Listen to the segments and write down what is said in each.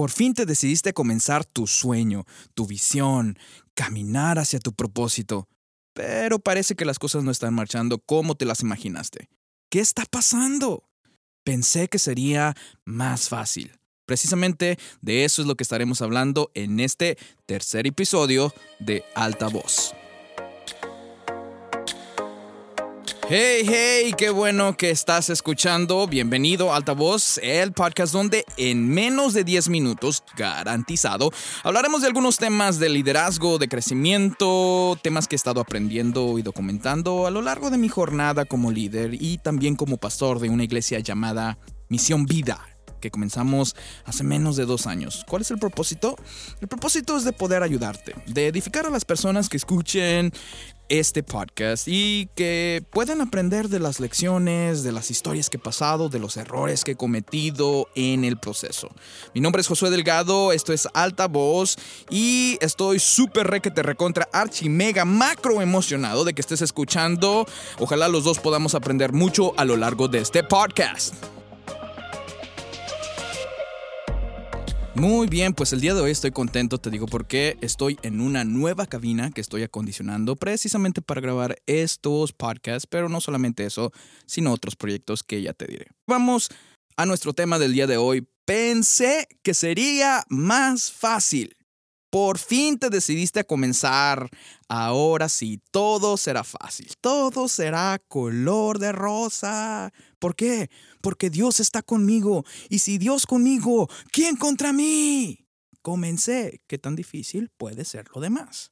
Por fin te decidiste comenzar tu sueño, tu visión, caminar hacia tu propósito. Pero parece que las cosas no están marchando como te las imaginaste. ¿Qué está pasando? Pensé que sería más fácil. Precisamente de eso es lo que estaremos hablando en este tercer episodio de Alta Voz. Hey, hey, qué bueno que estás escuchando. Bienvenido a Altavoz, el podcast donde en menos de 10 minutos, garantizado, hablaremos de algunos temas de liderazgo, de crecimiento, temas que he estado aprendiendo y documentando a lo largo de mi jornada como líder y también como pastor de una iglesia llamada Misión Vida que comenzamos hace menos de dos años. ¿Cuál es el propósito? El propósito es de poder ayudarte, de edificar a las personas que escuchen este podcast y que puedan aprender de las lecciones, de las historias que he pasado, de los errores que he cometido en el proceso. Mi nombre es Josué Delgado, esto es Alta Voz y estoy súper re que te recontra archi mega macro emocionado de que estés escuchando. Ojalá los dos podamos aprender mucho a lo largo de este podcast. Muy bien, pues el día de hoy estoy contento, te digo porque estoy en una nueva cabina que estoy acondicionando precisamente para grabar estos podcasts, pero no solamente eso, sino otros proyectos que ya te diré. Vamos a nuestro tema del día de hoy. Pensé que sería más fácil. Por fin te decidiste a comenzar. Ahora sí, todo será fácil. Todo será color de rosa. ¿Por qué? Porque Dios está conmigo. Y si Dios conmigo, ¿quién contra mí? Comencé. ¿Qué tan difícil puede ser lo demás?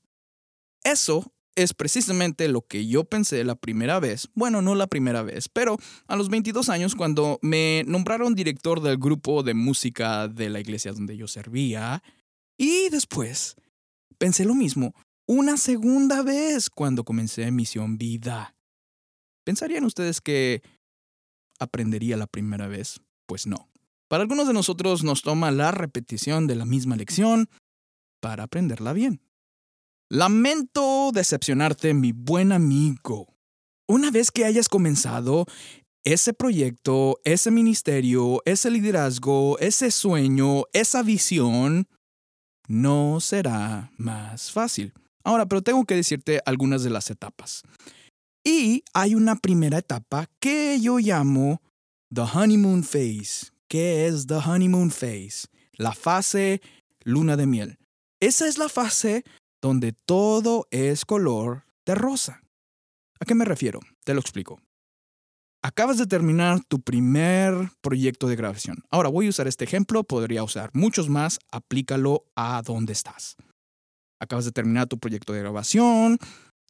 Eso es precisamente lo que yo pensé la primera vez, bueno, no la primera vez, pero a los 22 años cuando me nombraron director del grupo de música de la iglesia donde yo servía, y después pensé lo mismo una segunda vez cuando comencé Misión Vida. ¿Pensarían ustedes que aprendería la primera vez? Pues no. Para algunos de nosotros nos toma la repetición de la misma lección para aprenderla bien. Lamento decepcionarte, mi buen amigo. Una vez que hayas comenzado ese proyecto, ese ministerio, ese liderazgo, ese sueño, esa visión, no será más fácil. Ahora, pero tengo que decirte algunas de las etapas. Y hay una primera etapa que yo llamo The Honeymoon Phase. ¿Qué es The Honeymoon Phase? La fase luna de miel. Esa es la fase donde todo es color de rosa. ¿A qué me refiero? Te lo explico. Acabas de terminar tu primer proyecto de grabación. Ahora voy a usar este ejemplo, podría usar muchos más, aplícalo a donde estás. Acabas de terminar tu proyecto de grabación,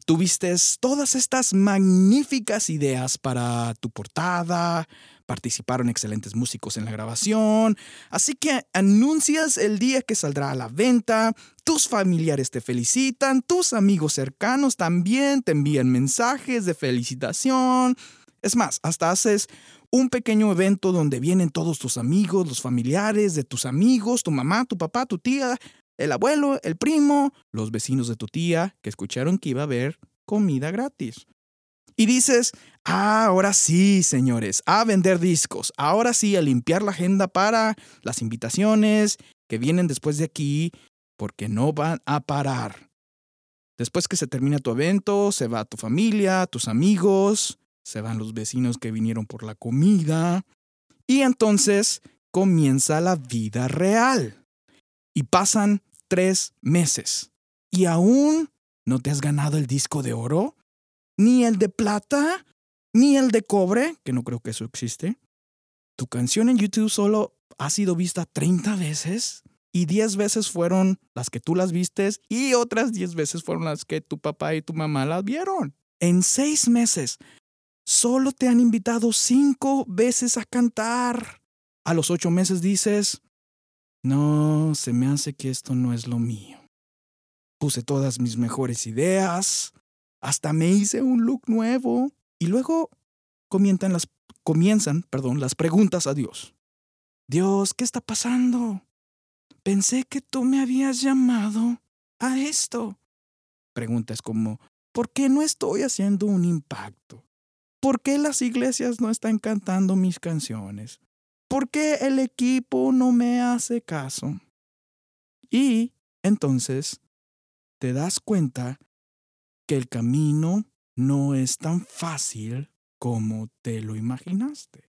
tuviste todas estas magníficas ideas para tu portada, participaron excelentes músicos en la grabación, así que anuncias el día que saldrá a la venta, tus familiares te felicitan, tus amigos cercanos también te envían mensajes de felicitación, es más, hasta haces un pequeño evento donde vienen todos tus amigos, los familiares de tus amigos, tu mamá, tu papá, tu tía, el abuelo, el primo, los vecinos de tu tía, que escucharon que iba a haber comida gratis. Y dices, ah, ahora sí, señores, a vender discos, ahora sí, a limpiar la agenda para las invitaciones que vienen después de aquí, porque no van a parar. Después que se termina tu evento, se va tu familia, tus amigos, se van los vecinos que vinieron por la comida y entonces comienza la vida real. Y pasan tres meses y aún no te has ganado el disco de oro, ni el de plata, ni el de cobre, que no creo que eso existe. Tu canción en YouTube solo ha sido vista 30 veces y 10 veces fueron las que tú las vistes y otras 10 veces fueron las que tu papá y tu mamá las vieron. En seis meses Solo te han invitado cinco veces a cantar. A los ocho meses dices, no, se me hace que esto no es lo mío. Puse todas mis mejores ideas, hasta me hice un look nuevo y luego comienzan las, comienzan, perdón, las preguntas a Dios. Dios, ¿qué está pasando? Pensé que tú me habías llamado a esto. Preguntas como, ¿por qué no estoy haciendo un impacto? ¿Por qué las iglesias no están cantando mis canciones? ¿Por qué el equipo no me hace caso? Y entonces te das cuenta que el camino no es tan fácil como te lo imaginaste.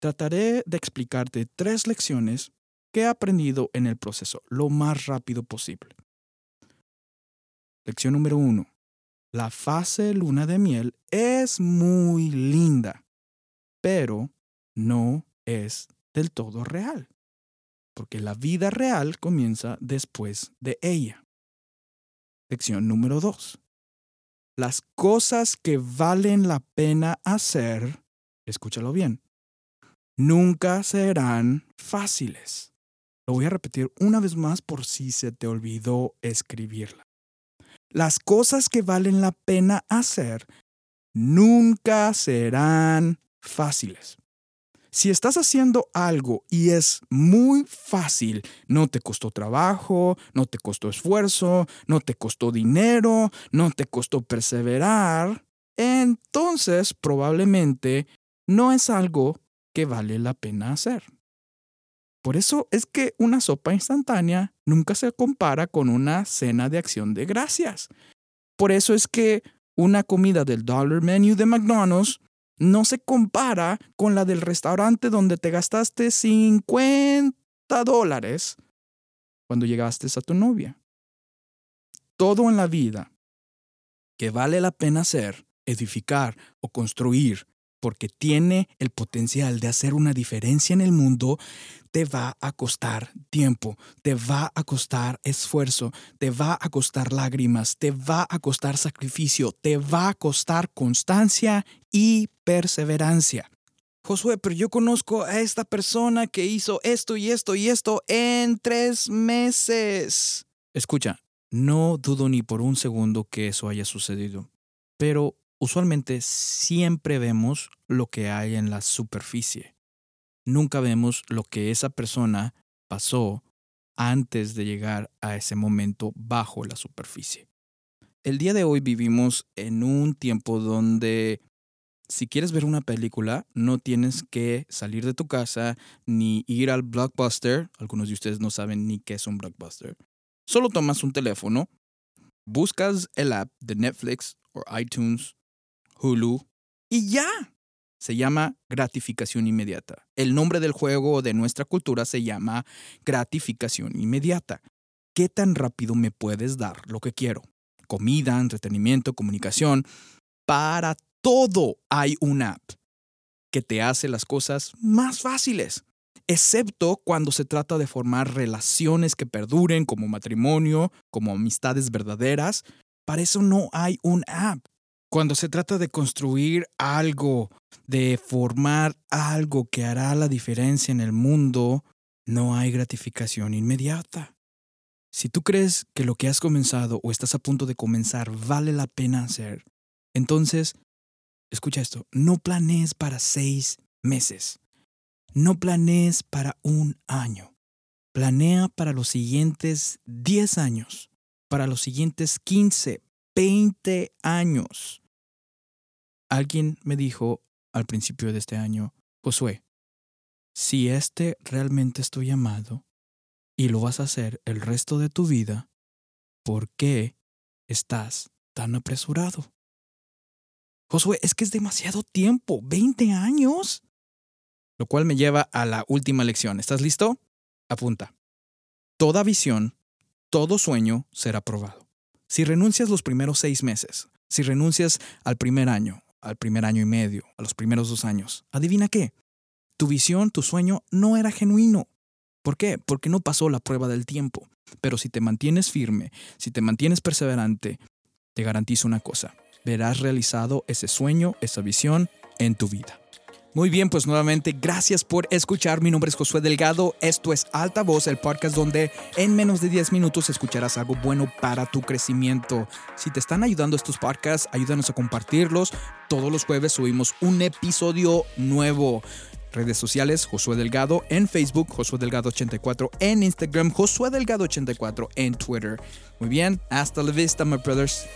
Trataré de explicarte tres lecciones que he aprendido en el proceso lo más rápido posible. Lección número uno. La fase luna de miel es muy linda, pero no es del todo real, porque la vida real comienza después de ella. Lección número dos. Las cosas que valen la pena hacer, escúchalo bien, nunca serán fáciles. Lo voy a repetir una vez más por si se te olvidó escribirla. Las cosas que valen la pena hacer nunca serán fáciles. Si estás haciendo algo y es muy fácil, no te costó trabajo, no te costó esfuerzo, no te costó dinero, no te costó perseverar, entonces probablemente no es algo que vale la pena hacer. Por eso es que una sopa instantánea nunca se compara con una cena de acción de gracias. Por eso es que una comida del Dollar Menu de McDonald's no se compara con la del restaurante donde te gastaste 50 dólares cuando llegaste a tu novia. Todo en la vida que vale la pena hacer, edificar o construir porque tiene el potencial de hacer una diferencia en el mundo, te va a costar tiempo, te va a costar esfuerzo, te va a costar lágrimas, te va a costar sacrificio, te va a costar constancia y perseverancia. Josué, pero yo conozco a esta persona que hizo esto y esto y esto en tres meses. Escucha, no dudo ni por un segundo que eso haya sucedido, pero usualmente siempre vemos lo que hay en la superficie. Nunca vemos lo que esa persona pasó antes de llegar a ese momento bajo la superficie. El día de hoy vivimos en un tiempo donde si quieres ver una película, no tienes que salir de tu casa ni ir al blockbuster. Algunos de ustedes no saben ni qué es un blockbuster. Solo tomas un teléfono, buscas el app de Netflix o iTunes Hulu y ya. Se llama gratificación inmediata. El nombre del juego de nuestra cultura se llama gratificación inmediata. ¿Qué tan rápido me puedes dar lo que quiero? Comida, entretenimiento, comunicación. Para todo hay una app que te hace las cosas más fáciles, excepto cuando se trata de formar relaciones que perduren como matrimonio, como amistades verdaderas. Para eso no hay un app. Cuando se trata de construir algo, de formar algo que hará la diferencia en el mundo, no hay gratificación inmediata. Si tú crees que lo que has comenzado o estás a punto de comenzar vale la pena hacer, entonces, escucha esto, no planees para seis meses, no planees para un año, planea para los siguientes diez años, para los siguientes quince, 20 años. Alguien me dijo al principio de este año, Josué, si este realmente es tu llamado y lo vas a hacer el resto de tu vida, ¿por qué estás tan apresurado? Josué, es que es demasiado tiempo, 20 años. Lo cual me lleva a la última lección. ¿Estás listo? Apunta. Toda visión, todo sueño será probado. Si renuncias los primeros seis meses, si renuncias al primer año, al primer año y medio, a los primeros dos años, adivina qué, tu visión, tu sueño no era genuino. ¿Por qué? Porque no pasó la prueba del tiempo. Pero si te mantienes firme, si te mantienes perseverante, te garantizo una cosa, verás realizado ese sueño, esa visión en tu vida. Muy bien, pues nuevamente gracias por escuchar. Mi nombre es Josué Delgado. Esto es Alta Voz, el podcast donde en menos de 10 minutos escucharás algo bueno para tu crecimiento. Si te están ayudando estos podcasts, ayúdanos a compartirlos. Todos los jueves subimos un episodio nuevo. Redes sociales, Josué Delgado en Facebook, Josué Delgado 84 en Instagram, Josué Delgado 84 en Twitter. Muy bien, hasta la vista, my brothers.